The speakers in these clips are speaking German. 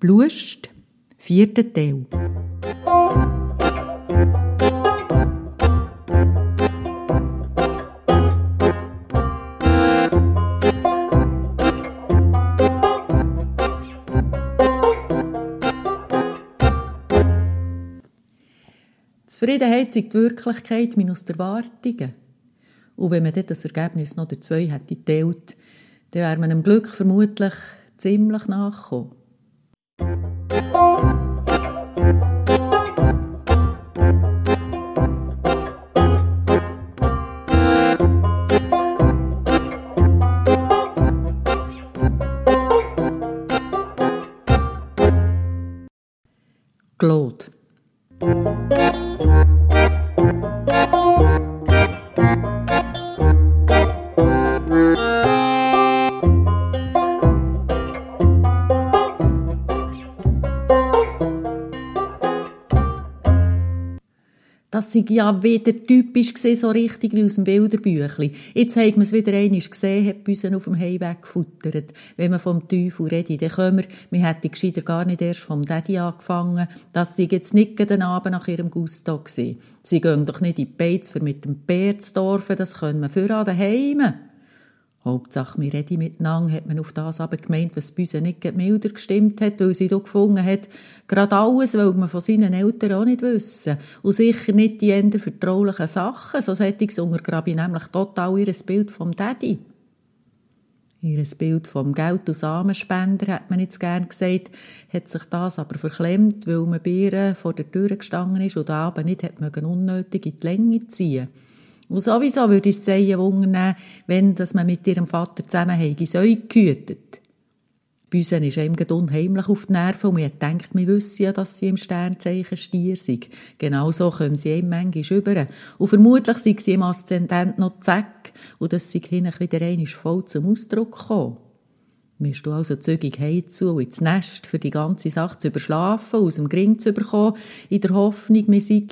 Blust, vierter Teil. Zufriedenheit ist die Wirklichkeit minus die Erwartungen. Und wenn man das Ergebnis noch der zwei hätte geteilt, dann wäre man dem Glück vermutlich ziemlich nachgekommen. Claude. Sei ja wieder typisch gesehen, so richtig wie aus dem Bilderbüchli. Jetzt haben wir es wieder einmal gesehen, hat Büsen auf dem Heimweg gefuttert. Wenn man vom Teufel redet, dann können wir, wir hätten gescheiter gar nicht erst vom Daddy angefangen. Das sei jetzt nicht den Abend nach ihrem Gusto gewesen. Sie gehen doch nicht in die Beiz, für mit dem Bär zu dorfen, das können wir für an daheim. Hauptsache, wir reden miteinander, hat man auf das aber gemeint, was bei uns nicht milder gestimmt hat, weil sie da gefunden hat, gerade alles weil man von seinen Eltern auch nicht wissen. Und sicher nicht die eher vertraulichen Sachen, so sättiges untergrabe ich nämlich total ihr Bild vom Daddy. Ihr Bild vom Geld- und Samenspender, hat man jetzt gern gesagt, hat sich das aber verklemmt, weil man Bieren vor der Tür gestanden ist und abend nicht hat man unnötig in die Länge ziehen. Und sowieso würde ich es sehr wenn dass man mit ihrem Vater zusammen Säue gehütet. Bei uns ist ihm unheimlich auf die Nerven und man denkt, wir wissen ja, dass sie im Sternzeichen Stier sind. Genauso kommen sie ihm manchmal über. Und vermutlich sind sie im Aszendent noch zack und das sind hinten wieder einmal voll zum Ausdruck gekommen. Wirst du also zügig heimzu und ins Nest für die ganze Sache zu überschlafen, aus dem Gring zu bekommen, in der Hoffnung, wir seien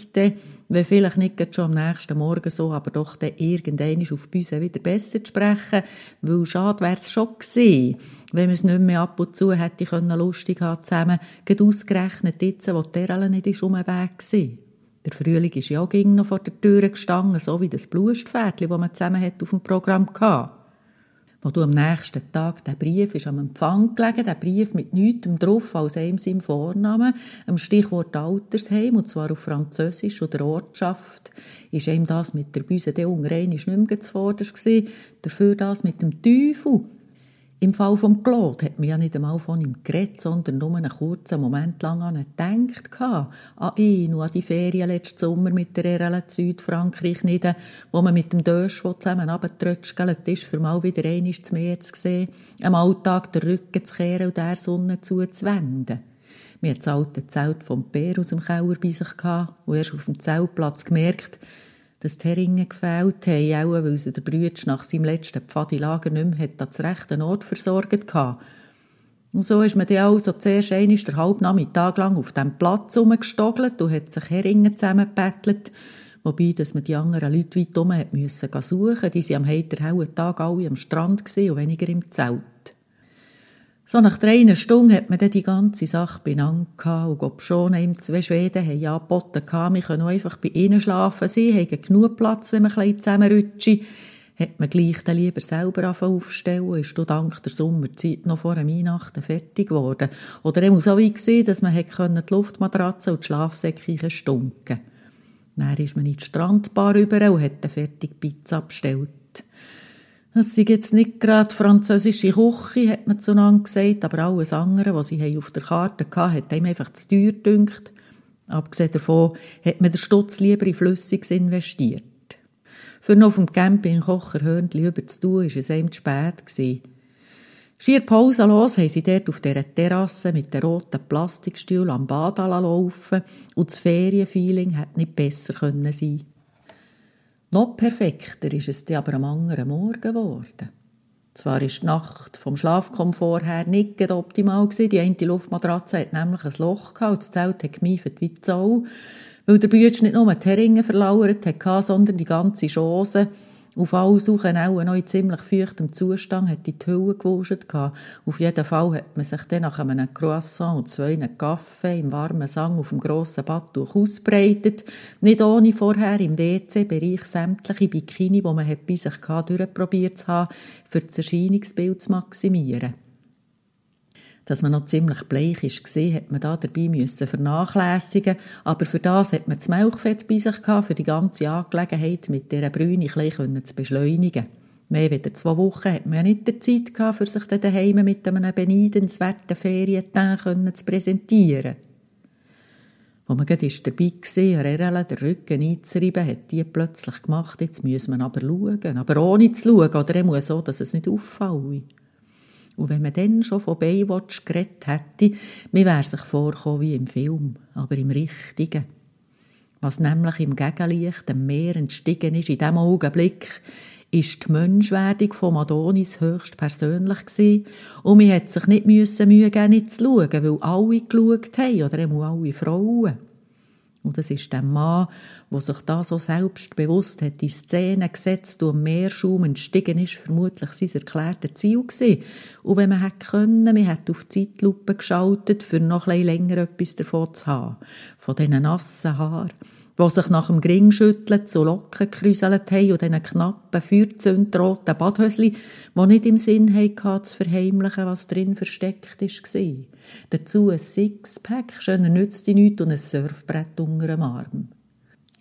wenn vielleicht nicht schon am nächsten Morgen so, aber doch dann irgendwann auf Büse wieder besser zu sprechen, weil schade wäre es schon gewesen, wenn man es nicht mehr ab und zu hätte können lustig haben zusammen, gerade ausgerechnet jetzt, wo der alle nicht ist um den Weg war. Der Frühling ist ja auch noch vor der Tür gestanden, so wie das Blustpferdchen, das man zusammen hat auf dem Programm hatte wo du am nächsten Tag, der Brief ist am Empfang gelegen, der Brief mit nichts drauf als einem seinem Vornamen, am Stichwort Altersheim, und zwar auf Französisch oder Ortschaft, ist ihm das mit der Büse der Unrein nicht mehr zuvorderst gewesen, dafür das mit dem Teufel, im Fall vom Claude hat man ja nicht einmal von ihm geredet, sondern nur einen kurzen Moment lang an ihn gedacht. An ihn und an die Ferien letzten Sommer mit der RL Südfrankreich nieder, wo man mit dem Dösch zusammen runtergetrötschelt ist, für mal wieder einmal zu Meer zu sehen, am Alltag den Rücken zu kehren und der Sonne zuzuwenden. Wir hatten das alte Zelt vom Bär aus dem Keller bei sich gehabt und erst auf dem Zeltplatz gemerkt, dass die Heringe gefehlt haben, auch weil sie der Brütsch nach seinem letzten Pfadilager nicht mehr hat, an rechten Ort versorgt hatte. Und so ist man dann also zuerst einmal der Halbnachmittag lang auf dem Platz herumgestogelt und hat sich Heringe zusammengebettelt, wobei dass man die anderen Leute weit herum hat müssen suchen. Die waren am heiterhellen Tag alle am Strand und weniger im Zelt. So nach drei Stunden hat man dann die ganze Sache gehabt. Und ob schon ihm zwei Schweden haben ja angeboten wir können einfach bei ihnen schlafen. Sie haben genug Platz, wenn wir ein zusammenrutschen. Hat man gleich dann lieber selber aufstellen ist du dank der Sommerzeit noch vor Weihnachten fertig geworden. Oder er muss auch wie gesehen, dass man die Luftmatratze und die Schlafsäcke stunken. Dann ist man in die Strandbar rüber und hat eine fertige Pizza bestellt. Es sei jetzt nicht gerade französische Küche, hat man zueinander gesagt, aber alles andere, was sie auf der Karte hatten, hat ihm einfach zu teuer gedünkt. Abgesehen davon hat man den Stutz lieber in Flüssiges investiert. Für noch dem Camping Kocherhörnchen über zu tun, war es ihm zu spät. Gewesen. Schier pausenlos haben sie dort auf dieser Terrasse mit den roten Plastikstühlen am Bad laufen und das Ferienfeeling hätte nicht besser sein können. Noch perfekter ist es aber am anderen Morgen geworden. Zwar ist die Nacht vom Schlafkomfort her nicht optimal gewesen. Die eine Luftmatratze hat nämlich ein Loch gehabt das Zelt hat gemiefert wie Sau, weil der Bütsch nicht nur die Heringe verlauert hat, sondern die ganze Chance. Auf alle Suchen auch noch in ziemlich feuchtem Zustand hat die Hülle gewuscht. Auf jeden Fall hat man sich dann nach einem Croissant und zwei Kaffee im warmen Sang auf dem grossen Badtuch ausbreitet. Nicht ohne vorher im WC-Bereich sämtliche Bikini, die man bei sich hatte, durchprobiert zu haben, für das Erscheinungsbild zu maximieren dass man noch ziemlich bleich ist gesehen, hat man da dabei müssen vernachlässigen. Aber für das hat man das Milchfett bei sich gehabt, für die ganze Angelegenheit mit dieser Brüne ein zu beschleunigen. Mehr als zwei Wochen hat man ja nicht die Zeit gehabt, für sich daheim mit einem beneidenswerten Ferientag zu präsentieren. Wo man gerade dabei war, Rerele den Rücken einzureiben, hat die plötzlich gemacht, jetzt müssen wir aber schauen. Aber ohne zu schauen, oder er muss so, dass es nicht auffällt. Und wenn man dann schon von Baywatch geredet hätte, mir wäre sich vorgekommen wie im Film, aber im Richtigen. Was nämlich im Gegenlicht dem Meer entstiegen ist, in diesem Augenblick, ist die Menschwerdung von Adonis höchst persönlich gewesen. Und man hat sich nicht Mühe geben, nicht zu schauen, weil alle geschaut haben, oder eben alle Frauen. Und es ist der Mann, der sich da so selbstbewusst hat, die Szene gesetzt und Meerschaum entstiegen ist, vermutlich sein erklärtes Ziel gewesen. Und wenn man hätte können, man hätte auf die Zeitlupe geschaltet, für noch ein länger etwas davon zu haben. Von diesen nassen Haaren die sich nach dem Gringschütteln zu Locken gekräuselt haben und diesen knappen, feuerzündroten Badhösli, die nicht im Sinn hatten, zu verheimlichen, was drin versteckt war. Dazu ein Sixpack, schöner nützt die nichts und ein Surfbrett unter dem Arm.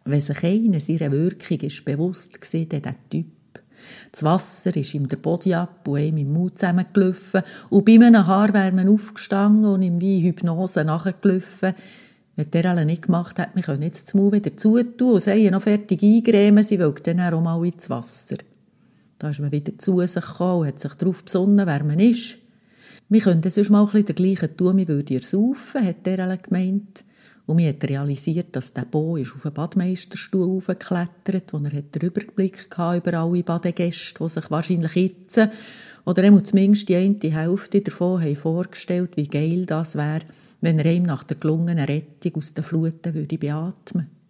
Wenn sich einer seiner Wirkung ist bewusst war, dann der Typ. Das Wasser ist ihm der Body ab und ihm im Mund zusammengelaufen und bei einem Haar wäre man aufgestanden und ihm wie Hypnose nachgelaufen, wenn der alle nicht gemacht hat, wir können jetzt das Maul wieder zutun und sie noch fertig eingremen, sie will dann auch mal ins Wasser. Da ist man wieder zu sich gekommen und hat sich darauf besonnen, wer man ist. Wir könnten sonst mal ein bisschen dergleichen tun, wir würden ihr saufen, hat alle gemeint. Und mir hat realisiert, dass der Bo ist auf den Badmeisterstuhl aufgeklettert, wo er den Überblick über alle Badegäste, die sich wahrscheinlich jetzt, oder zumindest die eine Hälfte davon haben vorgestellt, wie geil das wäre, wenn er ihm nach der gelungenen Rettung aus den Fluten würde beatmen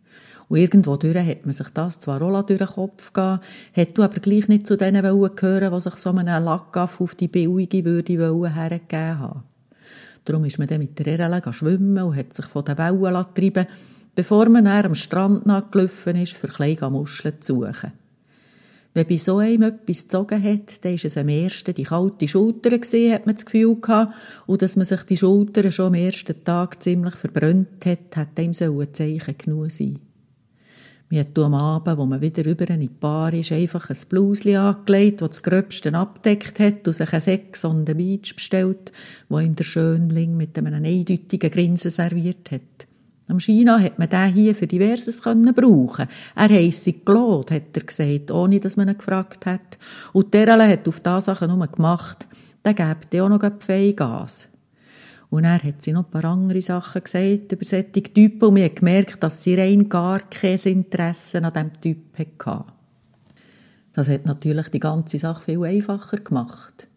und irgendwo durch hat man sich das zwar auch durch den Kopf gegeben, hat du aber gleich nicht zu denen gehören, die sich so einen Lackaff auf die billige würde hergegeben haben. Darum ist man dann mit der Erle schwimmen und hat sich von den Wellen treiben bevor man dann am Strand nachgelaufen ist, für kleine Muscheln zu suchen. Wenn bei so einem etwas gezogen hat, dann war es am ersten die kalte Schulter gewesen, hat man das Gefühl gehabt. Und dass man sich die Schultern schon am ersten Tag ziemlich verbrannt hat, hat dem so ein Zeichen genug sein. Wir hat am Abend, wo man wieder über in die Bar ist, einfach ein Blusli angelegt, das das Gröbste abdeckt hat und sich ein Sex on the Beach bestellt, wo ihm der Schönling mit einem eindeutigen Grinsen serviert hat. Am China hat man den hier für diverses können brauchen. Er heisse Claude, hat er gesagt, ohne dass man ihn gefragt hat. Und der hat auf diese Sachen nur gemacht. Der gibt auch noch Gas. Und er hat sie noch ein paar andere Sachen gesagt über solche Typen und wir haben gemerkt, dass sie rein gar kein Interesse an diesem Typ hatte. Das hat natürlich die ganze Sache viel einfacher gemacht.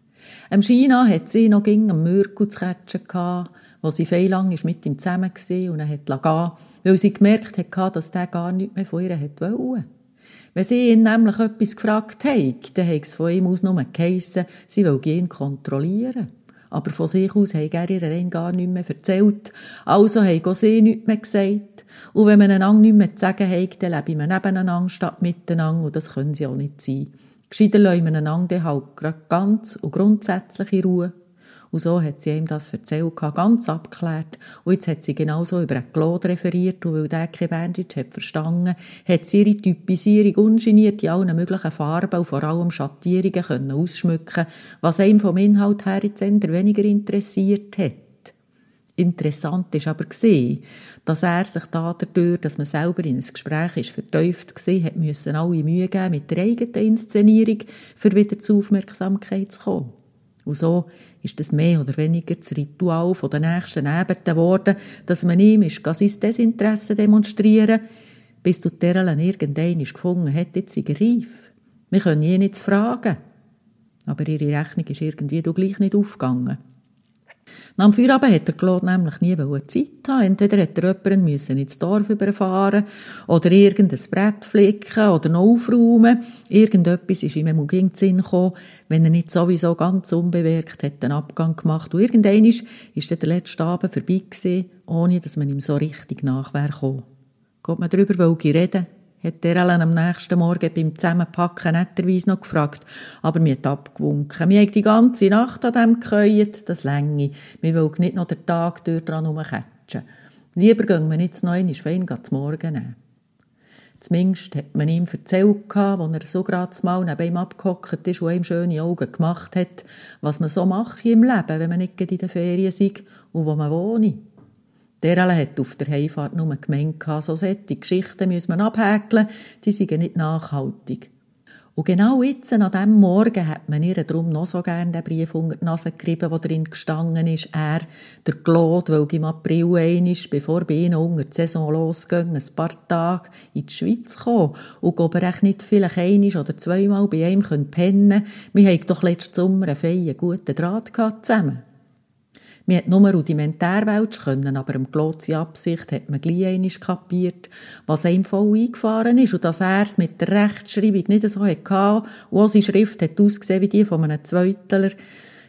Am China hat sie noch ging am Mürku zu catchen wo sie viel lang mit ihm zusammen war und er hat gehen, weil sie gemerkt hat, dass der gar nichts mehr von ihr wollte. Wenn sie ihn nämlich etwas gefragt hat, dann hat es von ihm aus nur geheissen, sie will ihn kontrollieren. Aber von sich aus hat er ihr gar nichts mehr erzählt. Also hat auch sie nichts mehr gesagt. Und wenn man einander nichts mehr zu sagen hat, dann leben wir nebeneinander statt miteinander. Und das können sie auch nicht sein. Gescheiter lassen wir einander halt ganz und grundsätzlich in Ruhe. Und so hat sie ihm das erzählt, ganz abgeklärt. Und jetzt hat sie genauso über einen Claude referiert, und weil der kein Berndeutsch hat verstanden, hat sie ihre Typisierung ungeniert in allen möglichen Farben und vor allem Schattierungen können ausschmücken was ihm vom Inhalt her jetzt weniger interessiert hat. Interessant ist aber gesehen, dass er sich dadurch, dass man selber in ein Gespräch ist, vertieft gesehen hat, müssen alle Mühe geben mit der eigenen Inszenierung, für wieder zur Aufmerksamkeit zu kommen. Und so ist das mehr oder weniger das Ritual der nächsten Ebenen geworden, dass man ihm ist, sein Desinteresse demonstrieren, bis du Terrelen irgendein gefunden hat, jetzt sei reif. Wir können ihn nichts fragen. Aber ihre Rechnung ist irgendwie doch gleich nicht aufgegangen. Nach dem Feierabend hat der Claude nämlich nie Zeit haben. Entweder hat er jemanden müssen ins Dorf überfahren oder irgendein Brett flicken oder noch aufräumen. Irgendetwas ist ihm im den Sinn gekommen, wenn er nicht sowieso ganz unbewirkt hat, einen Abgang gemacht. Und irgendwann ist der letzte Abend vorbei gewesen, ohne dass man ihm so richtig nach wäre gekommen. Geht man darüber reden? Hat Ellen am nächsten Morgen beim Zusammenpacken netterweise noch gefragt. Aber mir hat abgewunken. Wir haben die ganze Nacht an dem gekäut, das Länge. Wir wollen nicht noch den Tag dort dran rumkatschen. Lieber gehen wir jetzt noch einmal fein zum Morgen nehmen. Zumindest hat man ihm erzählt, als er so gerade mal neben ihm abgehockt ist und ihm schöne Augen gemacht hat, was man so mache im Leben, wenn man nicht in den Ferien ist und wo man wohnt. Der hat auf der Heimfahrt nur gemeint, so solche Geschichten müssen man abhäkeln, die sind nicht nachhaltig. Und genau jetzt, an diesem Morgen, hat man ihr darum noch so gerne den Brief unter die Nase gerieben, wo drin gestanden ist. Er, der Claude, weil im April einmal, bevor bei ihnen unter die Saison losging, ein paar Tage in die Schweiz kommen und ob er nicht vielleicht einmal oder zweimal bei ihm pennen können. Wir hatten doch letzten Sommer einen feinen, guten Draht gehabt zusammen. Man hat nur rudimentär welsch können, aber im Glotzi Absicht hat man gleich einmal kapiert, was einem voll eingefahren ist und dass er es mit der Rechtschreibung nicht so hatte und auch seine Schrift hat ausgesehen wie die von einem Zweiteler,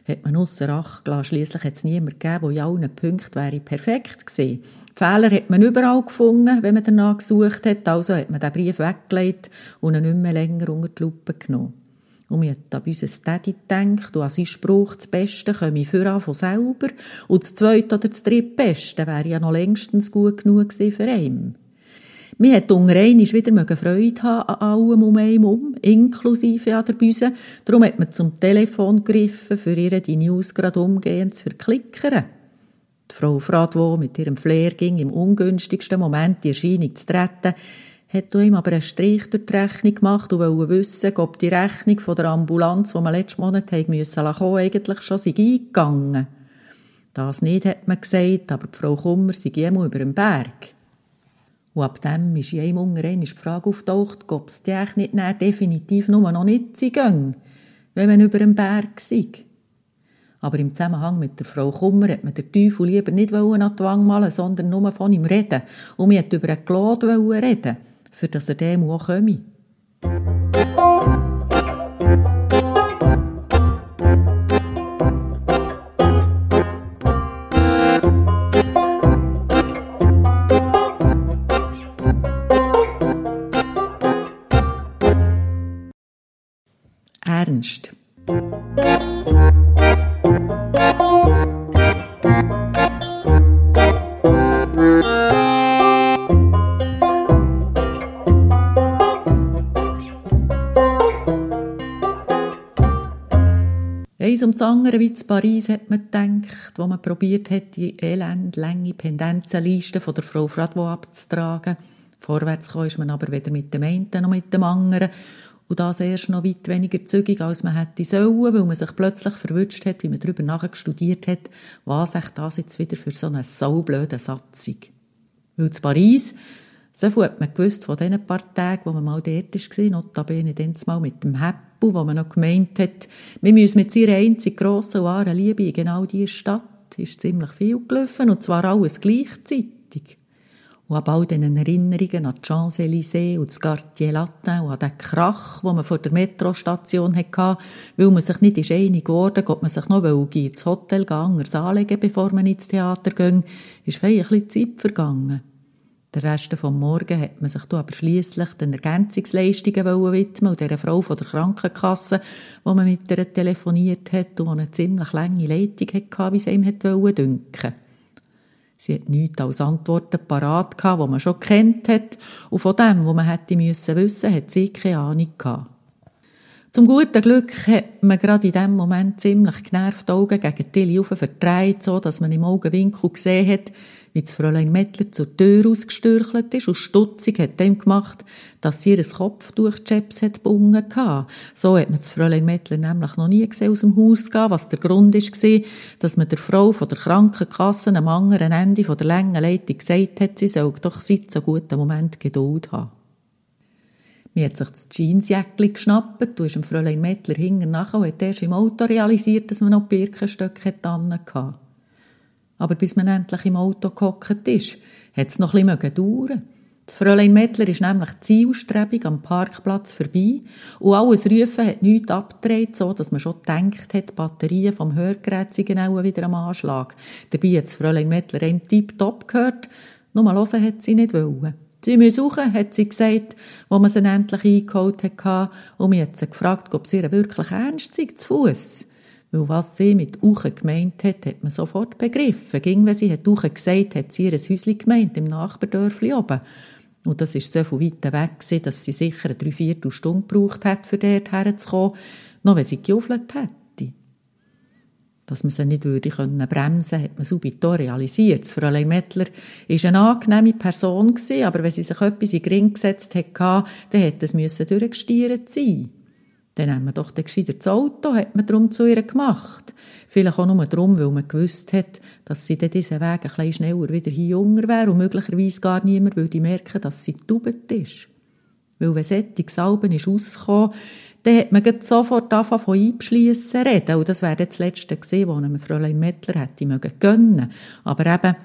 hat man ausser Acht gelassen. Schliesslich hat es niemand gegeben, der in allen Punkten wäre perfekt gewesen. Fehler hat man überall gefunden, wenn man danach gesucht hat, also hat man den Brief weggelegt und ihn nicht mehr länger unter die Lupe genommen. Und wir haben an unseren Daddy gedacht und an seinen Spruch, das Beste komme für von selber und das Zweite oder das Dritte Beste wäre ja noch längstens gut genug gewesen für ihn. Wir hätten unter wieder Freude haben an allem um einen herum, inklusive an der Büse. Darum hat man zum Telefon gegriffen, für ihr die News gerade umgehend zu verklickern. Die Frau Fradwo mit ihrem Flair ging im ungünstigsten Moment die Erscheinung zu treten, hat ihm aber einen Strich durch die Rechnung gemacht und wollte wissen, ob die Rechnung von der Ambulanz, die wir letzten Monat haben müssen eigentlich schon sei eingegangen. Das nicht, hat man gesagt, aber die Frau Kummer sei immer über den Berg. Und ab dem ist einem Ungerein die Frage auftaucht, ob es die nicht definitiv nur noch nicht sei, wenn man über den Berg sei. Aber im Zusammenhang mit der Frau Kummer hat man den Teufel lieber nicht an die Wang malen, sondern nur von ihm reden. Und man wollte über einen Claude reden für dass er dem auch komme. Ernst. Das andere, wie zu Paris, hat man gedacht, wo man probiert hat, die elendlänge Pendenzenliste von der Frau Fradwo abzutragen. Vorwärts kam ist man aber weder mit dem einen noch mit dem anderen. Und das erst noch weit weniger zügig, als man hätte sollen, weil man sich plötzlich verwünscht hat, wie man darüber nachher studiert hat, was echt das jetzt wieder für so eine saublöde Satz ist. Weil zu Paris, so viel hat man gewusst von diesen paar Tagen, wo man mal dort war, notabene dann mal mit dem Happy Apple, wo man noch gemeint hat, wir müssen mit seiner einzig grossen wahren Liebe in genau diese Stadt, ist ziemlich viel gelaufen, und zwar alles gleichzeitig. Und ab all diesen Erinnerungen an die Champs-Élysées und das Quartier Latin und an den Krach, den man vor der Metrostation hatte, weil man sich nicht einig geworden ob man sich noch ins Hotel gehen, anlegen bevor man ins Theater ging, ist bisschen Zeit vergangen. Der Rest vom Morgen hat man sich aber schliesslich den Ergänzungsleistungen widmen und dieser Frau von der Krankenkasse, wo man mit ihr telefoniert hat und eine ziemlich lange Leitung hatte, wie sie ihm dünken Sie hat nichts als Antworten parat die man schon kennt hat, und von dem, was man hätte müssen wissen, hat sie keine Ahnung gehabt. Zum guten Glück hat man gerade in dem Moment ziemlich genervt Augen gegen Tilly verdreht, so dass man im Augenwinkel gesehen hat, wie das Fräulein Mettler zur Tür ausgestürchelt ist und stutzig hat dem gemacht, dass sie ihr Kopf durch die Chaps hat bungen So hat man das Fräulein Mettler nämlich noch nie gesehen aus dem Haus gehen, was der Grund war, dass man der Frau von der Krankenkasse am anderen Ende von der langen Leitung gesagt hat, sie soll doch seit so guten Moment Geduld haben. Mir hat sich das Jeansjäckchen geschnappt, du hast dem Fräulein Mettler hinten nachher und hat erst im Auto realisiert, dass man noch Birkenstöcke dran hatte. Aber bis man endlich im Auto gehockt ist, hat es noch ein bisschen dauern das Fräulein Mettler ist nämlich zielstrebig am Parkplatz vorbei und alles Rufen hat nichts abgedreht, so dass man schon gedacht hat, die Batterien vom Hörgerät sind genau wieder am Anschlag. Dabei hat das Fräulein Mettler einem Tipptopp gehört, nur hören hat sie nicht wollen. Sie müssen suchen, hat sie gesagt, wo man sie endlich eingeholt hat, und mir hat sie gefragt, ob sie wirklich ernst sei, zu Fuss. Weil was sie mit Uche gemeint hat, hat man sofort begriffen. Ging, wenn sie hat Uche gesagt, hat sie ihr Häuschen gemeint, im Nachbardörfli oben. Und das ist so viel weiter weg dass sie sicher eine Dreiviertelstunde gebraucht hat, für dort herzukommen, noch wenn sie gejuffelt hätte. Dass man sie nicht würde können bremsen hat man subito realisiert. Fräulein Mettler war eine angenehme Person, aber wenn sie sich etwas in den Ring gesetzt hat, dann hätte es durchgestiert sein dann nehmen wir doch den gescheiter das Auto, hat man darum zu ihr gemacht. Vielleicht auch nur darum, weil man gewusst hat, dass sie dann diesen Weg ein bisschen schneller wieder hier jünger wäre und möglicherweise gar niemand würde merken, dass sie getaubt ist. Weil wenn solche Salben ist rausgekommen, dann hat man sofort angefangen von einbeschliessen reden. Und das wäre das Letzte gewesen, was einem Fräulein Mettler hätte gönnen. Aber eben,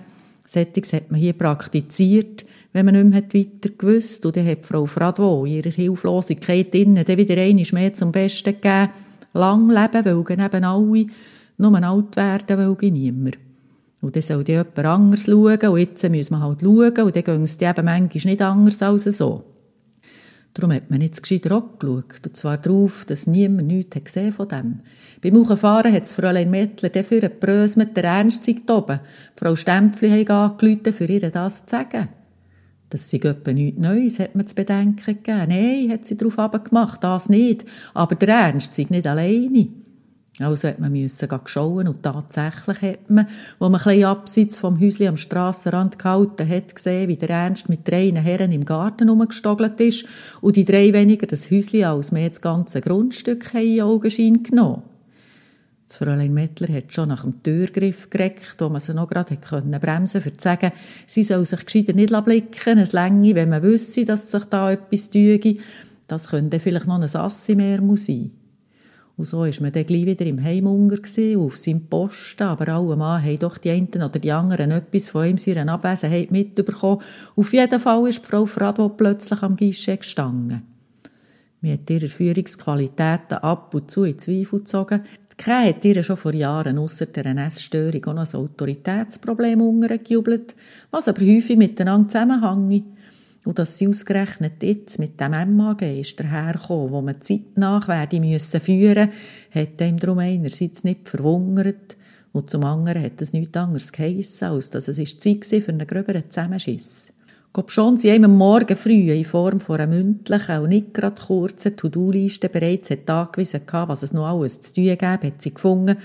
solches hat man hier praktiziert, wenn man nicht mehr weiter gewusst Und dann hat Frau Fradwo in ihrer Hilflosigkeit innen dann wieder einmal mehr zum Besten gegeben. Lang leben, weil eben alle nur alt werden, weil niemand. Und dann soll die jemand anders schauen, und jetzt müssen wir halt schauen, und dann gehen es eben manchmal nicht anders als so. Darum hat man jetzt gescheiter auch geschaut, und zwar darauf, dass niemand nichts gesehen von dem. Beim Hochfahren hat das Fräulein Mettler dafür ein Brös mit der Ernstzeit oben. Frau Stempfli hat angerufen, für ihr das zu sagen. Das sei etwa nichts Neues, hat man zu bedenken gegeben. Nein, hat sie darauf gemacht, das nicht. Aber der Ernst sei nicht alleine. Also hat man müssen schauen und tatsächlich hat man, wo man ein bisschen abseits vom Häuschen am Strassenrand gehalten hat, gesehen, wie der Ernst mit drei Herren im Garten rumgestogelt ist und die drei weniger das Häuschen als mehr das ganze Grundstück haben in Augenschein genommen. Das Fräulein Mettler hat schon nach dem Türgriff gereckt, wo man sie noch gerade bremsen konnte, um zu sagen, sie soll sich gescheiter nicht blicken, es länge, wenn man wüsste, dass sich da etwas tüge. Das könnte vielleicht noch ein Assi mehr sein. Und so ist man dann gleich wieder im Heimunger auf seinem Posten, aber alle Mann haben doch die einen oder die anderen etwas von ihm seiner Abwesenheit mitbekommen. Auf jeden Fall ist Frau Fradwo plötzlich am Guichet gestanden. Mir hat ihre Führungsqualitäten ab und zu in Zweifel gezogen. Krähe hat ihr schon vor Jahren ausser der Essstörung auch noch ein Autoritätsproblem untergejubelt, was aber häufig miteinander zusammenhängt. Und dass sie ausgerechnet jetzt mit dem MAG ist dahergekommen, wo man Zeit nach werde müssen führen, hat ihm darum einerseits nicht verwundert und zum anderen hat es nichts anderes geheissen, als dass es Zeit war für einen gröberen Zusammenschiss. Ob schon sie einem Morgen früh in Form von einer mündlichen und nicht gerade kurzen To-Do-Liste bereits hat angewiesen hatte, was es noch alles zu tun gäbe, hat sie gefunden.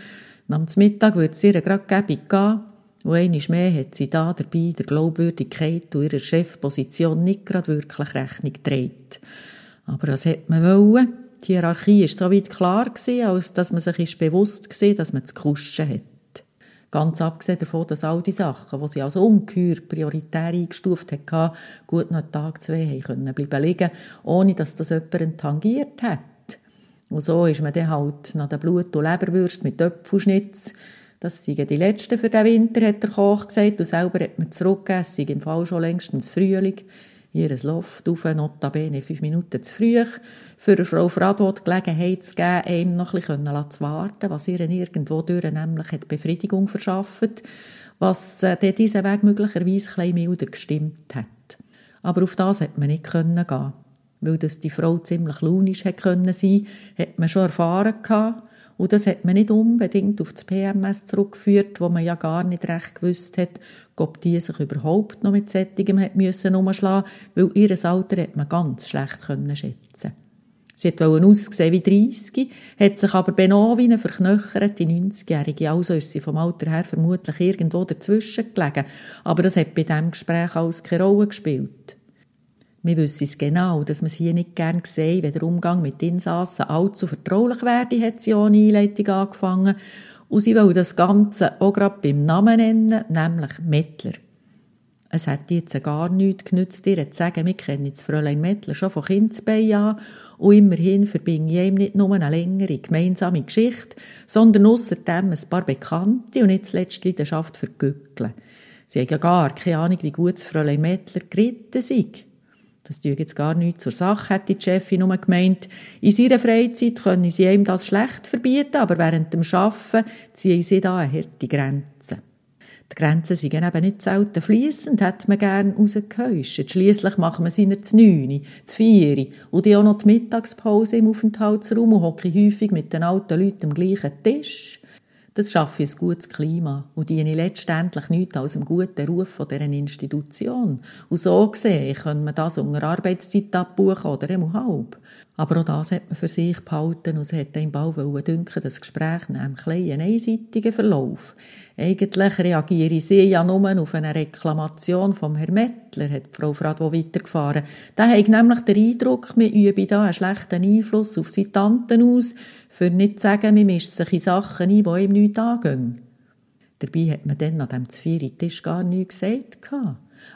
am Mittag würde es ihr gerade gäbig gehen. Und einmal mehr hat sie da dabei der Glaubwürdigkeit und ihrer Chefposition nicht gerade wirklich Rechnung getragen. Aber was hat man wollen? Die Hierarchie war so weit klar, gewesen, als dass man sich bewusst war, dass man zu kuschen hat. Ganz abgesehen davon, dass all die Sachen, die sie als ungeheuer prioritär eingestuft hat, gut noch einen Tag, zwei können bleiben liegen, ohne dass das jemand tangiert hat. Und so ist man dann halt nach der Blut- und Leberwürst mit Töpfelschnitz, das seien die letzten für den Winter, hat der Koch gesagt, und selber hat man zurückgegeben, es sei im Fall schon längstens Frühling, ihr Loft auf, notabene fünf Minuten zu früh, für Frau Fradot die Gelegenheit zu geben, ihm noch ein bisschen zu warten, was ihr irgendwo durch nämlich hat Befriedigung verschafft, was äh, diesen Weg möglicherweise ein milder gestimmt hat. Aber auf das hat man nicht können gehen. Weil das die Frau ziemlich launisch hätte können sein, hat man schon erfahren gehabt. Und das hat man nicht unbedingt auf das PMS zurückgeführt, wo man ja gar nicht recht gewusst hat, ob die sich überhaupt noch mit Sättigem hat müssen umschlagen, weil ihr Alter hat man ganz schlecht schätzen. Sie wollte aussehen wie 30, hat sich aber benommen wie eine verknöcherte 90-Jährige. Also ist sie vom Alter her vermutlich irgendwo dazwischen gelegen. Aber das hat bei diesem Gespräch alles keine Rolle gespielt. Wir wissen es genau, dass man es hier nicht gern sehen, wenn der Umgang mit Insassen allzu vertraulich werde, hat sie ohne Einleitung angefangen. Und sie will das Ganze auch gerade beim Namen nennen, nämlich Mittler. Es hätte jetzt gar nichts genützt, ihr zu sagen, wir kennen das Fräulein Mettler schon von Kindsbein an und immerhin verbinde ich ihm nicht nur eine längere gemeinsame Geschichte, sondern außerdem ein paar Bekannte und nicht zuletzt Leidenschaft für Gückeln. Sie haben ja gar keine Ahnung, wie gut das Fräulein Mettler geritten sei. Das tue jetzt gar nichts zur Sache, hat die Chefin nur gemeint. In ihrer Freizeit können sie ihm das schlecht verbieten, aber während dem Arbeiten ziehen sie da eine harte Grenze. Die Grenzen sind eben nicht selten fließend, hat man gern rausgehäuscht. Schliesslich machen wir seine zu neun, zu vier und auch noch die Mittagspause im Aufenthaltsraum und hocke häufig mit den alten Leuten am gleichen Tisch. Das schaffe ein gutes Klima und diene letztendlich nichts als einem guten Ruf von dieser Institution. Und so gesehen können wir das unter Arbeitszeit abbuchen oder einmal halb. Aber auch das hat man für sich behalten und es hat einem bald dünken, das Gespräch nämlich einen einseitigen Verlauf. Eigentlich reagiere sie ja nur auf eine Reklamation vom Herrn Mettler, hat Frau Fradwo weitergefahren. Der hat nämlich den Eindruck, wir üben da einen schlechten Einfluss auf seine Tanten aus, für nicht zu sagen, wir mischen sich in Sachen ein, die ihm nichts angehen. Dabei hat man dann an dem Zvieri-Tisch gar nichts gesagt.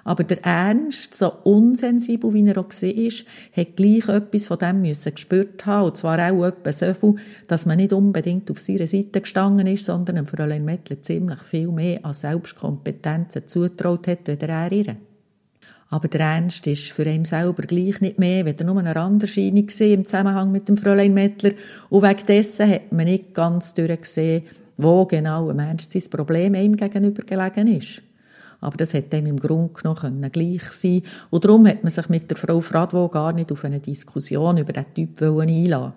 Aber der Ernst, so unsensibel wie er auch war, hat gleich etwas von dem müssen gespürt haben. Und zwar auch etwa so viel, dass man nicht unbedingt auf seiner Seite gestanden ist, sondern dem Fräulein Mettler ziemlich viel mehr an Selbstkompetenzen zutraut hat, als er ihr. Aber der Ernst ist für ihn selber gleich nicht mehr, weder nur eine Randerscheinung im Zusammenhang mit dem Fräulein Mettler. Und wegen dessen hat man nicht ganz durchgesehen, wo genau im Ernst sein Problem ihm gegenüber gelegen ist. Aber das hätte ihm im Grunde genommen gleich sein Und darum hat man sich mit der Frau Fradwo gar nicht auf eine Diskussion über diesen Typ einlassen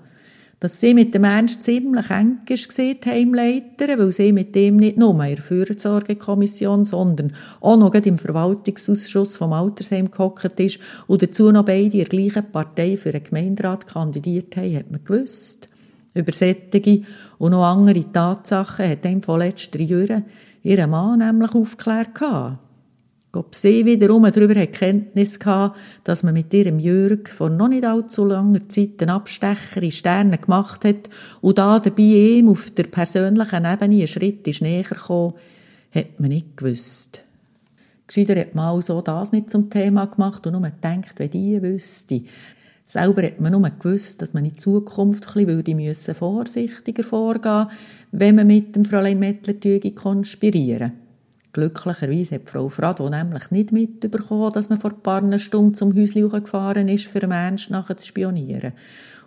dass sie mit dem Ernst ziemlich eng war, die Heimleiterin, weil sie mit dem nicht nur in der Fürsorgekommission, sondern auch noch im Verwaltungsausschuss vom Altersheim gehockt ist und dazu noch beide in der gleichen Partei für einen Gemeinderat kandidiert haben, hat man gewusst. Über sättige und noch andere Tatsachen hat ihm von letzter Jahren ihr Mann nämlich aufgeklärt gehabt. Ob sie wiederum darüber Kenntnis hatte, dass man mit ihrem Jürg vor noch nicht allzu langer Zeit einen Abstecher in Sterne gemacht hat und da dabei ihm auf der persönlichen Ebene einen Schritt ist näher gekommen, hat man nicht gewusst. Gescheiter hat man also das nicht zum Thema gemacht und nur gedacht, wenn die wüsste. Selber hat man nur gewusst, dass man in Zukunft ein bisschen würde vorsichtiger vorgehen wenn man mit dem Fräulein Mettler konspirieren Glücklicherweise hat Frau Frado nämlich nicht mitbekommen, dass man vor ein paar Stunden zum Häuschen gefahren ist, für Menschen nachher zu spionieren.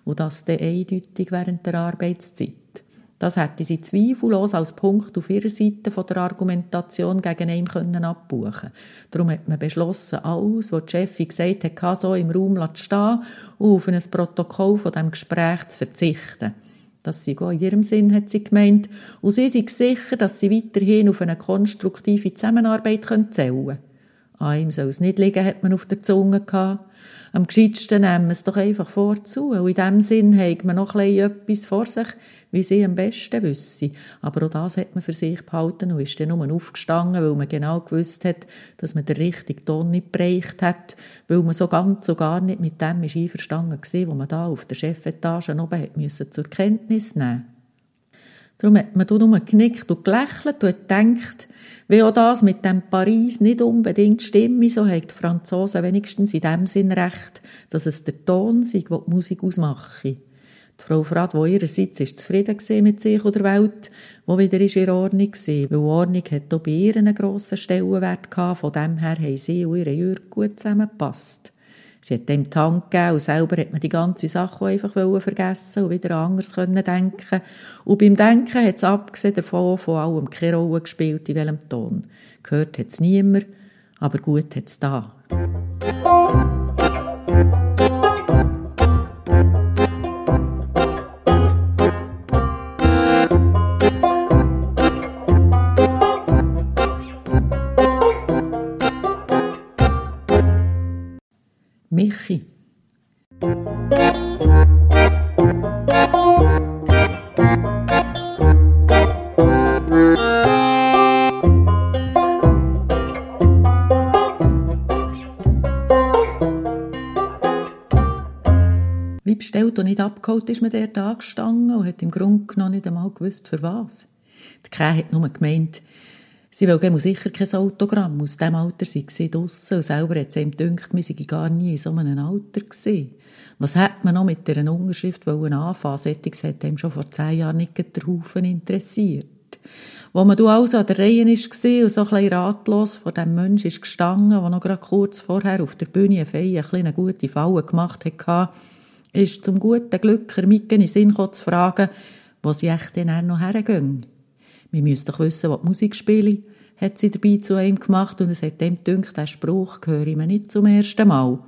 Und das dann eindeutig während der Arbeitszeit. Das hätte sie zweifellos als Punkt auf ihrer Seite von der Argumentation gegen ihn können abbuchen Darum hat man beschlossen, alles, was die Chefin gesagt hat, so im Raum stehen und auf ein Protokoll von dem Gespräch zu verzichten. Das sei auch in ihrem Sinn, hat sie gemeint. Und sie sind sicher, dass sie weiterhin auf eine konstruktive Zusammenarbeit zählen können. An ihm soll es nicht liegen, hat man auf der Zunge gehabt. Am gescheitsten nehmen wir es doch einfach vorzu. Und in dem Sinn hat man noch etwas vor sich, wie sie am besten wissen. Aber auch das hat man für sich behalten und ist dann nur aufgestanden, weil man genau gewusst hat, dass man den richtigen Ton nicht bereicht hat, weil man so ganz so gar nicht mit dem ist einverstanden war, was man da auf der Chefetage oben hat müssen zur Kenntnis nehmen Darum hat man da nur genickt und gelächelt und gedacht, wie auch das mit dem Paris nicht unbedingt stimme, so haben die Franzosen wenigstens in dem Sinn recht, dass es der Ton sei, der die Musik ausmache. Die Frau Frad, die ihrerseits ist zufrieden mit sich oder der Welt, wo wieder ist in Ordnung war. Weil Ordnung hat auch bei ihr einen grossen Stellenwert gehabt. Von dem her haben sie und ihre Jürg gut zusammengepasst. Sie hat dem die Hand gegeben und selber hat man die ganze Sache einfach vergessen und wieder anders können denken. Und beim Denken hat es abgesehen davon von allem keine Rolle gespielt, in welchem Ton. Gehört hat es niemand, aber gut hat es da. Michi. Wie bestellt und nicht abgeholt ist man dort angestanden und hat im Grunde noch nicht einmal gewusst, für was. Die Krähe hat nur gemeint, Sie will sicher kein Autogramm. Aus diesem Alter sei sie draussen und selber hat sie ihm gedacht, wir seien gar nie in so einem Alter gewesen. Was hat man noch mit dieser Unterschrift anfangen? Sättiges hat ihm schon vor zehn Jahren nicht der Haufen interessiert. Wo man du also an der Reihe war und so ein bisschen ratlos vor dem Mensch ist gestanden, der noch gerade kurz vorher auf der Bühne eine Feier eine gute Falle gemacht hat, ist zum guten Glück mit in den Sinn zu fragen, wo sie echt dann noch hergehen. Wir müssen doch wissen, was die Musik spiele, hat sie dabei zu ihm gemacht und es hat ihm gedacht, der Spruch höre ich mir nicht zum ersten Mal.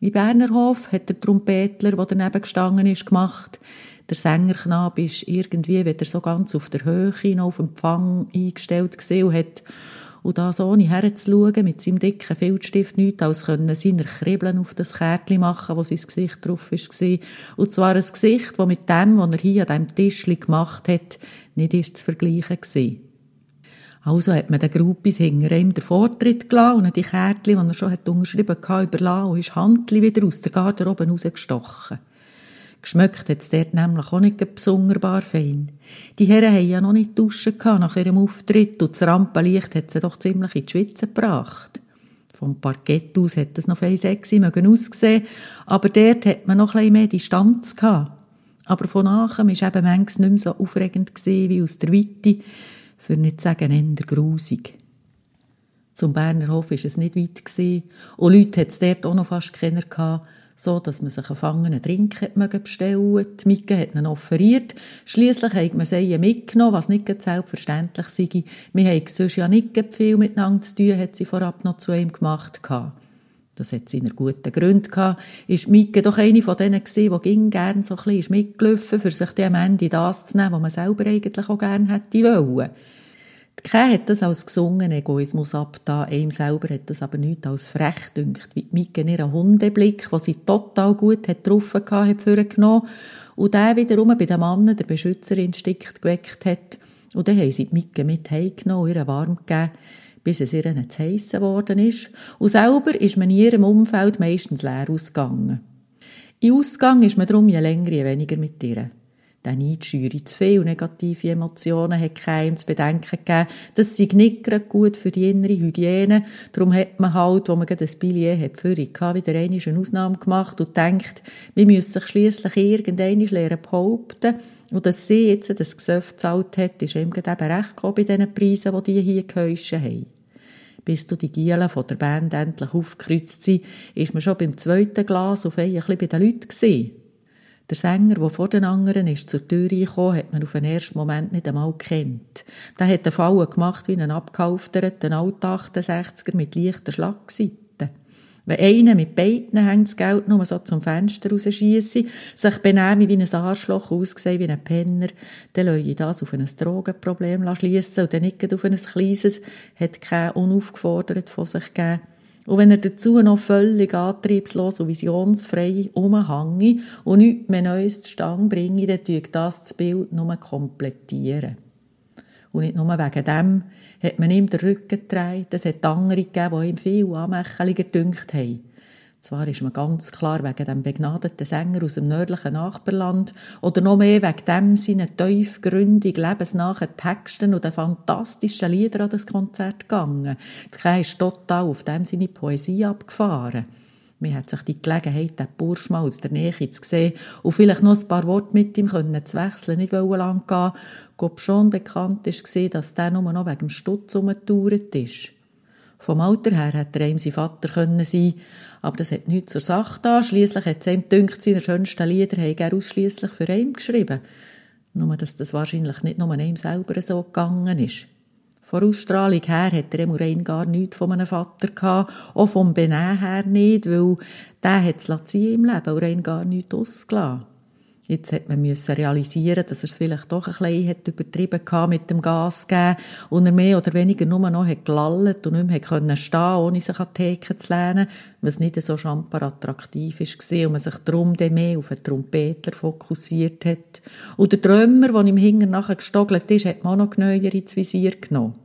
Im Bernerhof hat der Trompetler, der daneben gestanden ist, gemacht. Der Sängerknabe ist irgendwie wieder so ganz auf der Höhe noch auf Empfang eingestellt und hat und das ohne herzuschauen, mit seinem dicken Filzstift nichts als können seiner Kribbeln auf das Kärtchen machen, wo sein Gesicht drauf war. Und zwar ein Gesicht, das mit dem, was er hier an diesem Tischli gemacht hat, nicht ist zu vergleichen war. Also hat man den Gruppis hinter ihm den Vortritt gelassen und die Kärtchen, die er schon unterschrieben hatte, überlassen und ist Handli wieder aus der Garderobe rausgestochen. Geschmeckt hat es dort nämlich auch nicht besonderbar fein. Die Herren haben ja noch nicht duschen nach ihrem Auftritt und das Rampenlicht hat sie doch ziemlich in die Schwitze gebracht. Vom Parkett aus hat es noch fein sexy mögen ausgesehen, aber dort hat man noch ein bisschen mehr Distanz gehabt. Aber von nachher war eben manches nicht mehr so aufregend wie aus der Weite, für nicht zu sagen eher grusig. Zum Berner Hof war es nicht weit und Leute hat es dort auch noch fast keiner gehabt, so dass man sich einen gefangenen Trink hat bestellen Die Mike hat ihn offeriert. Schliesslich hat man sie mitgenommen, was nicht selbstverständlich sei. Wir haben sonst ja nicht viel miteinander zu tun, hat sie vorab noch zu ihm gemacht. Das hat seine guten Gründe gehabt. Ist Mike doch eine von denen gewesen, die ging gern so ein bisschen mitgelaufen, für sich am Ende das zu nehmen, was man selber eigentlich auch gern hätte wollen. Kay hat das als gesungen Egoismus abgetan, ihm selber hat das aber nicht als frech dünkt, wie Mike ihren Hundeblick, den sie total gut hat getroffen hat, vorgenommen und der wiederum bei den Mannen den Beschützerinstinkt geweckt hat. Und dann haben sie die Mike mit heimgenommen, ihr warm gegeben, bis es ihr zu heissen geworden ist. Und selber ist man in ihrem Umfeld meistens leer ausgegangen. Im Ausgang ist man darum je länger, je weniger mit ihr. Der Neid schüre zu viele negative Emotionen, hat keinem zu bedenken gegeben. Das sei nicht gerade gut für die innere Hygiene. Darum hat man halt, wo man gerade ein Billet hat, für wieder eine Ausnahme gemacht und denkt, wir müssen sich schliesslich irgendeine lernen behaupten. Und dass sie jetzt das Gesöff gezahlt hat, ist ihm gerade eben recht gekommen bei diesen Preisen, die die hier gehäuschen haben. Bis du die Gielen von der Band endlich aufgekreuzt sind, ist man schon beim zweiten Glas auf ein bisschen bei den Leuten gewesen. Der Sänger, der vor den anderen ist, zur Tür reingekommen, hat man auf den ersten Moment nicht einmal gekannt. Der hat den Fall gemacht wie ein abgehalfterter alter 68er mit leichter Schlagseite. Wenn einer mit beiden Händen das Geld nur so zum Fenster rausschiesse, sich benehme wie ein Arschloch, aussehe wie ein Penner, dann lasse ich das auf ein Drogenproblem schliessen und dann nicht auf ein kleines, hat kein unaufgefordert von sich gegeben. Und wenn er dazu noch völlig antriebslos und visionsfrei umhange und nichts mehr Neues zustande bringe, dann tut das das Bild nur komplettieren. Und nicht nur wegen dem hat man ihm den Rücken gedreht, es hat andere gegeben, die ihm viel anmächeliger gedünkt haben. Zwar ist man ganz klar wegen dem begnadeten Sänger aus dem nördlichen Nachbarland oder noch mehr wegen dem seinen tiefgründig lebensnahen Texten und den fantastischen Liedern an das Konzert gegangen. Die Kei ist total auf dem seine Poesie abgefahren. Mir hat sich die Gelegenheit, den Bursch mal aus der Nähe zu sehen und vielleicht noch ein paar Worte mit ihm können zu wechseln, nicht lang gehen, ob schon bekannt ist, dass der nur noch wegen dem Stutz umgetauert ist. Vom Alter her hätte er ihm sein Vater können sein aber das hat nichts zur Sache da. Schliesslich hat es ihm gedacht, seine schönsten Lieder habe er ausschliesslich für ihn geschrieben. Nur, dass das wahrscheinlich nicht nur ihm selber so gegangen ist. Von Ausstrahlung her hat er rein gar nichts von einem Vater gehabt, auch vom Benehmen her nicht, weil der hat es im Leben und rein gar nichts ausgelassen. Jetzt hat man müssen realisieren, dass er es vielleicht doch ein bisschen übertrieben hat mit dem Gas geben und er mehr oder weniger nur noch gelallt und nicht mehr stehen, ohne sich an die Theke zu lernen, was nicht so schamper attraktiv war und man sich darum mehr auf den Trompeter fokussiert hat. Und der Drömer, der ihm hinten nachher gestogelt ist, hat man auch noch genauer ins Visier genommen.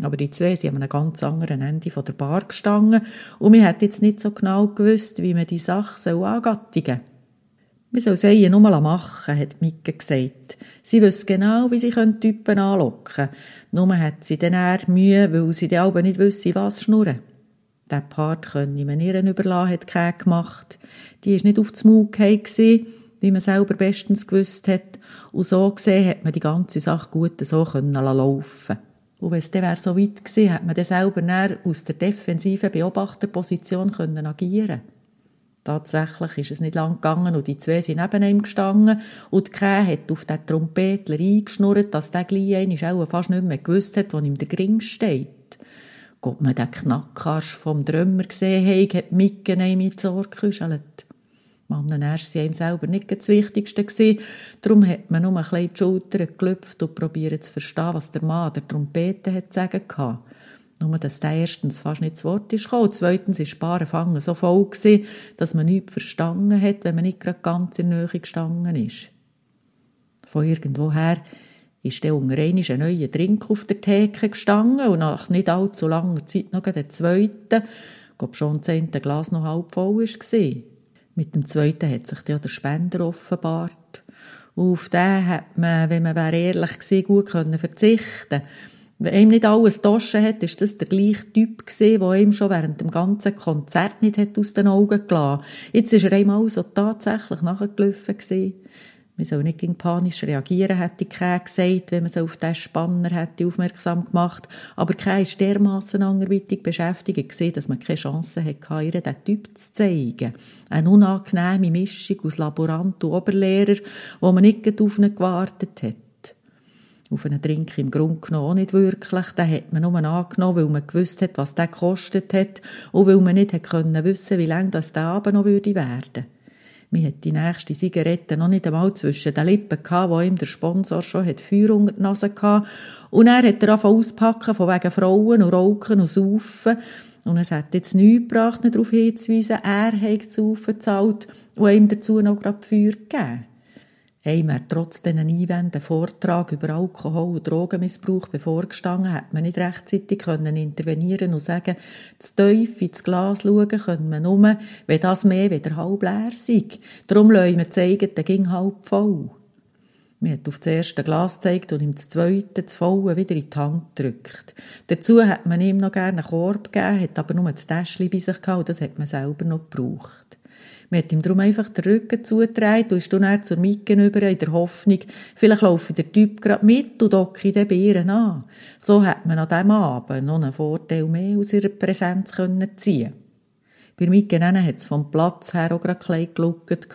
Aber die zwei sind an einem ganz anderen Ende der Bar gestanden und man hat jetzt nicht so genau gewusst, wie man die Sache angattigen soll. Wir sollen sie nur machen, hat Micke gesagt. Sie wüsste genau, wie sie Typen anlocken können. Nur hat sie dann eher Mühe, weil sie dann aber nicht wüsste, was schnurren. Der Part könne man ihr überlassen, hat Käse gemacht. Die war nicht auf dem Maul wie man selber bestens gewusst hat. Und so gesehen hat man die ganze Sache gut so können laufen Und wenn es dann so weit gewesen, hat man dann selber aus der defensiven Beobachterposition können agieren Tatsächlich ist es nicht lang gegangen und die zwei sind neben ihm gestanden und die hat auf den Trompetler eingeschnurrt, dass der gleich auch fast nicht mehr gewusst hat, wo ihm der Gring steht. Gott, man den Knackarsch vom Drömer gesehen hat, hat mitgenommen ins Ohr geküschelt. Mannen erst waren ihm selber nicht das Wichtigste. Darum hat man nur ein bisschen die Schultern gelüpft und probiert zu verstehen, was der Mann der Trompete hat sagen hatte. Nur, dass der erstens fast nicht zu Wort ist gekommen. Zweitens war Sparenfangen so voll, gewesen, dass man nichts verstanden hat, wenn man nicht gerade ganz in der Nähe gestanden ist. Von irgendwoher ist der unter ein neuer Drink auf der Theke gestanden und nach nicht allzu langer Zeit noch der zweite, ob schon das zehnte Glas noch halb voll war. Mit dem zweiten hat sich der Spender offenbart. Und auf den hat man, wenn man ehrlich gewesen, gut verzichten können wenn ihm nicht alles Taschen hat, ist das der gleiche Typ gewesen, der ihm schon während dem ganzen Konzert nicht hat aus den Augen gelassen. Jetzt ist er ihm also tatsächlich nachgelaufen gewesen. Man soll nicht gegen panisch reagieren, hätte Kay gesagt, wenn man so auf den Spanner hätte aufmerksam gemacht. Aber Kay ist dermassen anderweitig beschäftigt gewesen, dass man keine Chance hatte, ihr den Typ zu zeigen. Eine unangenehme Mischung aus Laborant und Oberlehrer, wo man nicht auf ihn gewartet hat auf einen Drink im Grunde genommen auch nicht wirklich. Den hat man nur angenommen, weil man gewusst hat, was der gekostet hat und weil man nicht können wissen wie lange das der Abend noch würde werden. Man hat die nächste Zigarette noch nicht einmal zwischen den Lippen gehabt, wo ihm der Sponsor schon hat Feuer unter die Nase gehabt. Und er hat er angefangen auspacken von wegen Frauen und Rauchen und Saufen. Und es hat jetzt nichts gebracht, darauf hinzuweisen, er hat zu gezahlt und ihm dazu noch gerade Feuer gegeben haben wir trotz diesen Einwänden Vortrag über Alkohol- und Drogenmissbrauch bevorgestanden, hat man nicht rechtzeitig können intervenieren und sagen, zu tief ins Glas schauen können wir nur, wenn das mehr wieder halb leer sei. Darum lassen wir zeigen, der ging halb voll. Man hat auf das erste Glas gezeigt und ihm das zweite, das volle, wieder in die Hand gedrückt. Dazu hat man ihm noch gerne einen Korb gegeben, hat aber nur das Täschchen bei sich gehabt das hat man selber noch gebraucht. Man hat ihm darum einfach den Rücken zugetragen und ist dann zur Mike über in der Hoffnung, vielleicht laufe der Typ gerade mit und docke den Bären an. So hat man an diesem Abend noch einen Vorteil mehr aus ihrer Präsenz können ziehen bei Mike hat es vom Platz her auch gerade klein geluckt.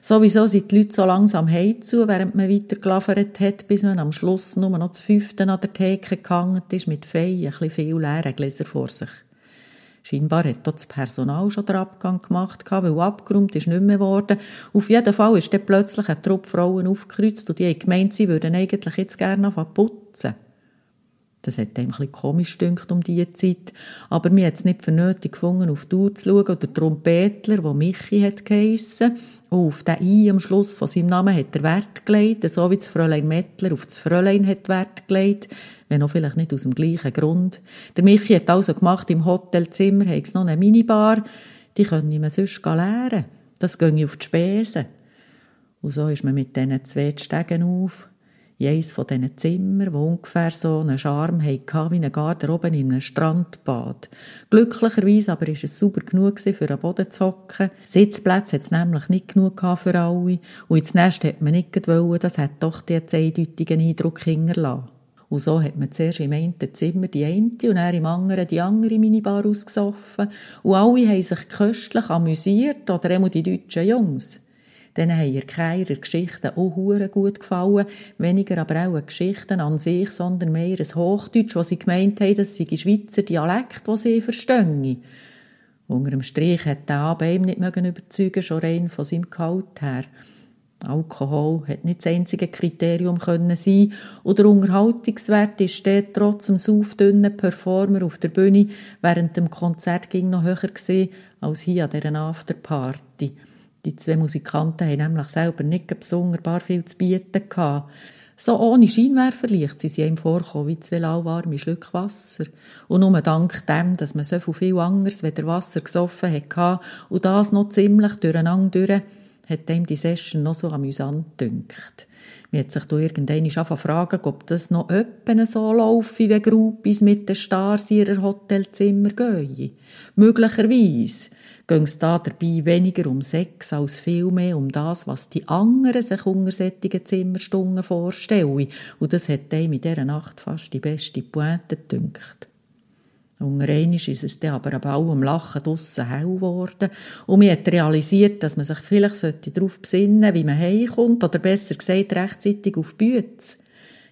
Sowieso sind die Leute so langsam heimzu, während man weiter hat, bis man am Schluss nur noch das Fünfte an der Theke gehangen ist, mit Fei, ein bisschen viel leeren Gläser vor sich. Scheinbar hat dort das Personal schon den Abgang gemacht, weil abgeräumt ist nicht mehr geworden. Auf jeden Fall ist dann plötzlich ein Trupp Frauen aufgekreuzt und die haben gemeint, sie würden eigentlich jetzt gerne putzen. Das hat einem ein komisch gedünkt um diese Zeit. Aber mir hat es nicht für nötig gefunden, auf die Uhr zu schauen. Und der Trompetler, der Michi hat geheissen, auf den I am Schluss von seinem Namen hat er Wert gelegt, so wie das Fräulein Mettler auf das Fräulein hat Wert gelegt, wenn auch vielleicht nicht aus dem gleichen Grund. Der Michi hat also gemacht, im Hotelzimmer hat es noch eine Minibar, die können wir sonst lernen. Das ging auf die Spesen. Und so ist man mit diesen zwei Stegen auf in eines von diesen Zimmern, wo ungefähr so einen Charme hatte, wie ein Garderobe in einem Strandbad. Glücklicherweise aber war es super genug für einen Boden zu hocken. Sitzplätze hat es nämlich nicht genug für alle. Und ins Nest hat man nicht wollen, das hat doch den eindeutigen Eindruck hinterlassen. Und so hat man zuerst im einen Zimmer die eine und dann im anderen die andere Minibar ausgesoffen. Und alle haben sich köstlich amüsiert, oder einmal die deutschen Jungs. Denen haben ihr keine Geschichten auch gut gefallen, weniger aber auch Geschichten an sich, sondern mehr ein Hochdeutsch, wo sie gemeint haben, das sei Schweizer Dialekt, das sie verstehen. Unter dem Strich hat der Abend nicht überzeugen schon rein von seinem Gehalt her. Alkohol hat nicht das einzige Kriterium können sein und der Unterhaltungswert ist dort trotz dem saufdünnen Performer auf der Bühne während dem Konzert ging noch höher gewesen als hier an dieser Afterparty. Die zwei Musikanten haben nämlich selber nicht besonders viel zu bieten gehabt. So ohne Scheinwerferlicht sind sie ihm vorgekommen wie zwei lauwarme Schlücke Wasser. Und nur dank dem, dass man so viel anderes weder Wasser gesoffen hatte und das noch ziemlich durcheinander durch, hat ihm die Session noch so amüsant gedünkt. Mir hat sich da angefangen fragen, ob das noch öppen so laufe, wie Gruppis mit den Stars ihrer Hotelzimmer gehen. Möglicherweise ging es da dabei weniger um Sex als vielmehr um das, was die anderen sich unter Zimmerstunden vorstellen. Und das hat ihm in dieser Nacht fast die beste Pointe gedünkt. Unter ist es dann aber an allem Lachen draussen hell geworden und man hat realisiert, dass man sich vielleicht darauf besinnen sollte, wie man heimkommt, oder besser gesagt, rechtzeitig auf die Bütze.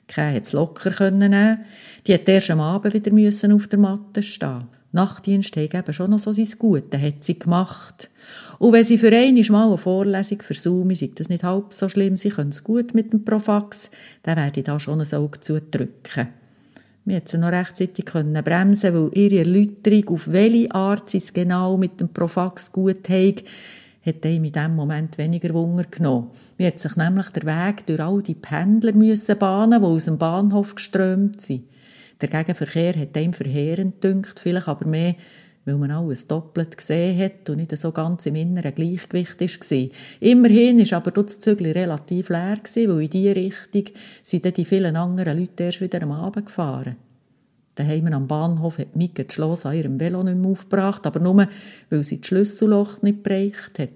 Keine hat es locker nehmen. Die hat erst am Abend wieder auf der Matte stehen. Nachtdienst hat eben schon noch so sein Gute, hat sie gemacht. Und wenn sie für einmal mal eine Vorlesung versäumen, sei das nicht halb so schlimm, sie können es gut mit dem Profax, dann werde ich da schon ein Auge zudrücken. Wir hätten sie noch rechtzeitig können bremsen weil ihre Erläuterung, auf welche Art sie es genau mit dem Profax gut haben, hat ihm in diesem Moment weniger Wunder genommen. Wir hätten sich nämlich der Weg durch all die Pendler müssen bahnen, die aus dem Bahnhof geströmt sind. Der Gegenverkehr hat ihm verheerend gedünkt, vielleicht aber mehr, weil man alles doppelt gesehen hat und nicht so ganz im inneren Gleichgewicht war. Immerhin war aber das Zügel relativ leer, weil in diese Richtung sind dann die vielen anderen Leute erst wieder am Abend gefahren. Daheim am Bahnhof hat Mika die Schloss an ihrem Velo nicht mehr aufgebracht, aber nur, weil sie das Schlüsselloch nicht bereicht hat.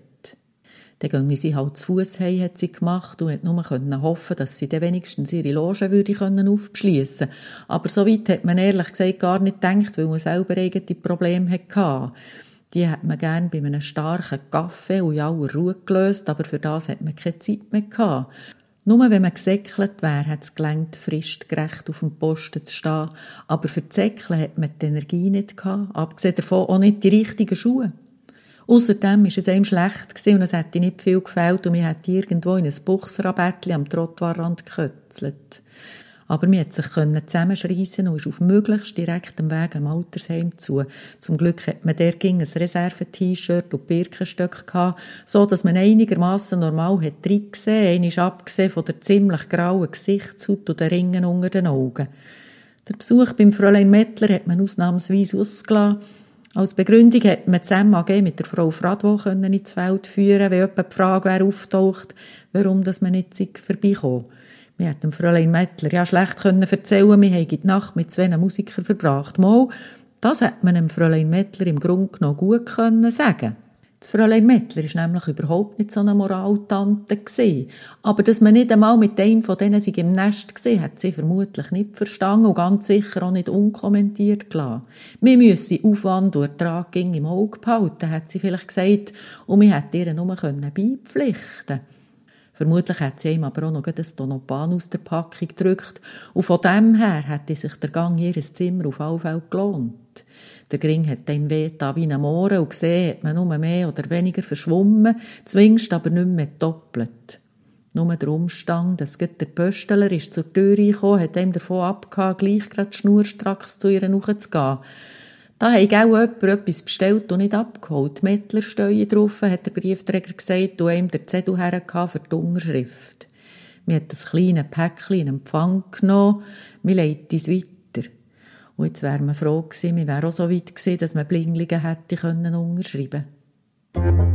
Dann gingen sie halt zu Fuß heim, hat sie gemacht und hat nur hoffen, dass sie dann wenigstens ihre Loge würde können aufschliessen. Aber so weit hat man ehrlich gesagt gar nicht gedacht, weil man selber eigene Probleme hatte. Die hat man gern bei einem starken Kaffee und in aller Ruhe gelöst, aber für das hat man keine Zeit mehr gehabt. Nur wenn man gesäckelt wäre, hat es gelangt, fristgerecht auf dem Posten zu stehen. Aber für das Säckeln hat man die Energie nicht gehabt. Abgesehen davon auch nicht die richtigen Schuhe. Außerdem war es einem schlecht und es hätte nicht viel gefällt und wir hätte irgendwo in ein Buchsrabettchen am Trottoirrand gekützelt. Aber wir konnte sich zusammenschreissen und ist auf möglichst direktem Weg am Altersheim zu. Zum Glück hat man der ging ein Reserve-T-Shirt und Birkenstöcke gehabt, so dass man einigermaßen normal hat reingesehen, einmal abgesehen von der ziemlich grauen Gesichtshaut und den Ringen unter den Augen. Der Besuch beim Fräulein Mettler hat man ausnahmsweise ausgelassen, als Begründung hat man zusammen mit der Frau Fradwo ins Feld führen, wenn jemand die Frage wäre auftaucht, warum dass man nicht vorbeikommen. Wir hätten dem Fräulein Mettler ja schlecht können erzählen, wir hätten die Nacht mit zwei Musikern verbracht. Mal, das hätte man dem Fräulein Mettler im Grunde genommen gut können sagen das Fräulein Mettler ist nämlich überhaupt nicht so eine Moraltante gewesen. Aber dass man nicht einmal mit einem von denen sich im Nest gesehen hat sie vermutlich nicht verstanden und ganz sicher auch nicht unkommentiert gelassen. Wir müssen Aufwand und Ertrag im Auge behalten, hat sie vielleicht gesagt, und wir hätten ihr nur beipflichten Vermutlich hat sie ihm aber auch noch ein Tonopan aus der Packung gedrückt. Und von dem her hätte sich der Gang in ihr Zimmer auf alle Fälle gelohnt. Der Gring hat ihm weh wie ein Mohren und gesehen hat man nur mehr oder weniger verschwommen, zwingst aber nicht mehr doppelt. Nur der Umstand, dass der Pösteler ist zur Tür reingekommen, hat ihm davon abgehauen, gleich gerade schnurstracks zu ihr zu gehen. Da hat auch jemand etwas bestellt und nicht abgeholt. Mettler stehen drauf, hat der Briefträger gesagt, und ihm der Zettel hergehauen für die Unterschrift. Wir hat das kleine Päckchen in Empfang genommen, wir leiten es weiter. Und jetzt wären wir froh gewesen, wir wären auch so weit gewesen, dass man Blinglingen hätte unterschreiben können.